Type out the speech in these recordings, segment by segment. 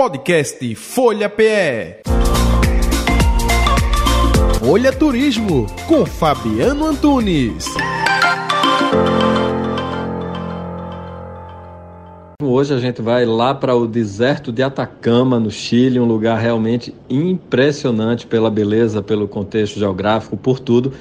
Podcast Folha PE. Folha Turismo com Fabiano Antunes. Hoje a gente vai lá para o deserto de Atacama, no Chile, um lugar realmente impressionante pela beleza, pelo contexto geográfico, por tudo.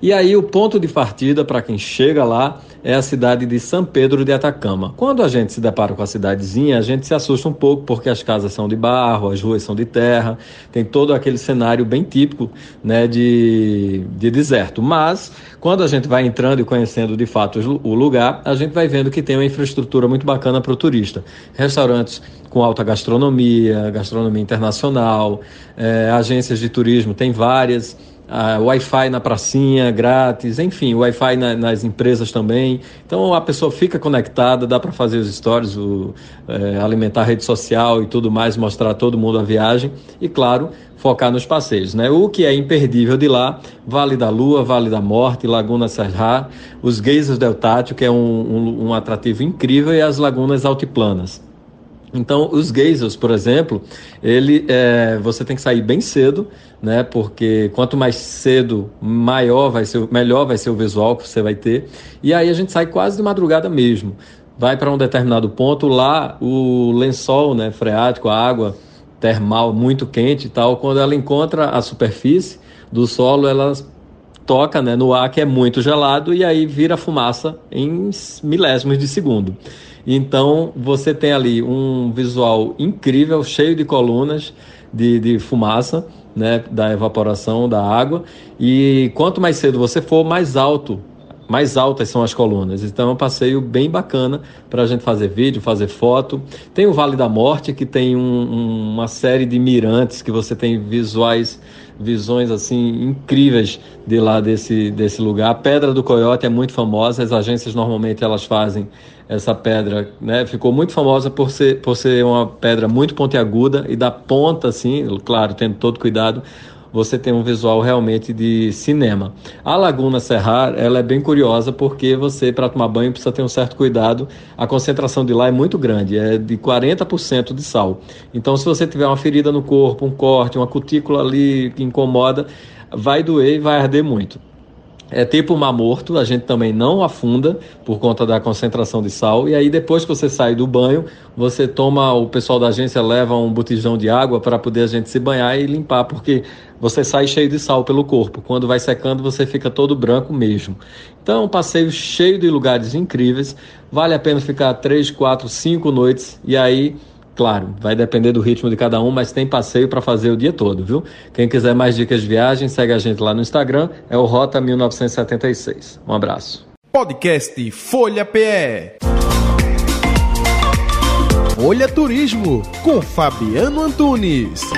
E aí o ponto de partida para quem chega lá é a cidade de São Pedro de Atacama. Quando a gente se depara com a cidadezinha, a gente se assusta um pouco porque as casas são de barro, as ruas são de terra, tem todo aquele cenário bem típico né, de, de deserto. Mas quando a gente vai entrando e conhecendo de fato o lugar, a gente vai vendo que tem uma infraestrutura muito bacana para o turista. Restaurantes com alta gastronomia, gastronomia internacional, é, agências de turismo, tem várias uh, Wi-Fi na pracinha grátis, enfim, Wi-Fi na, nas empresas também. Então a pessoa fica conectada, dá para fazer os stories, o, é, alimentar a rede social e tudo mais, mostrar a todo mundo a viagem e, claro, focar nos passeios. Né? O que é imperdível de lá, Vale da Lua, Vale da Morte, Laguna Serra, os geysers del Tátil, que é um, um, um atrativo incrível, e as lagunas altiplanas. Então, os geysers, por exemplo, ele, é, você tem que sair bem cedo, né? Porque quanto mais cedo, maior vai ser, melhor vai ser o visual que você vai ter. E aí a gente sai quase de madrugada mesmo. Vai para um determinado ponto, lá o lençol, né, freático, a água termal muito quente e tal, quando ela encontra a superfície do solo, ela toca né, no ar que é muito gelado e aí vira fumaça em milésimos de segundo. Então você tem ali um visual incrível, cheio de colunas de, de fumaça, né, da evaporação da água. E quanto mais cedo você for, mais alto mais altas são as colunas. Então é um passeio bem bacana para a gente fazer vídeo, fazer foto. Tem o Vale da Morte, que tem um, um, uma série de mirantes que você tem visuais, visões assim incríveis de lá desse, desse lugar. A Pedra do Coiote é muito famosa, as agências normalmente elas fazem essa pedra, né? Ficou muito famosa por ser, por ser uma pedra muito pontiaguda e da ponta, assim, claro, tendo todo cuidado, você tem um visual realmente de cinema. A Laguna Serrar, ela é bem curiosa porque você, para tomar banho, precisa ter um certo cuidado. A concentração de lá é muito grande, é de 40% de sal. Então, se você tiver uma ferida no corpo, um corte, uma cutícula ali que incomoda, vai doer e vai arder muito. É tipo mar morto, a gente também não afunda por conta da concentração de sal. E aí, depois que você sai do banho, você toma, o pessoal da agência leva um botijão de água para poder a gente se banhar e limpar, porque você sai cheio de sal pelo corpo. Quando vai secando, você fica todo branco mesmo. Então, um passeio cheio de lugares incríveis. Vale a pena ficar 3, 4, 5 noites. E aí Claro, vai depender do ritmo de cada um, mas tem passeio para fazer o dia todo, viu? Quem quiser mais dicas de viagem, segue a gente lá no Instagram, é o Rota 1976. Um abraço. Podcast Folha PE. Folha Turismo com Fabiano Antunes.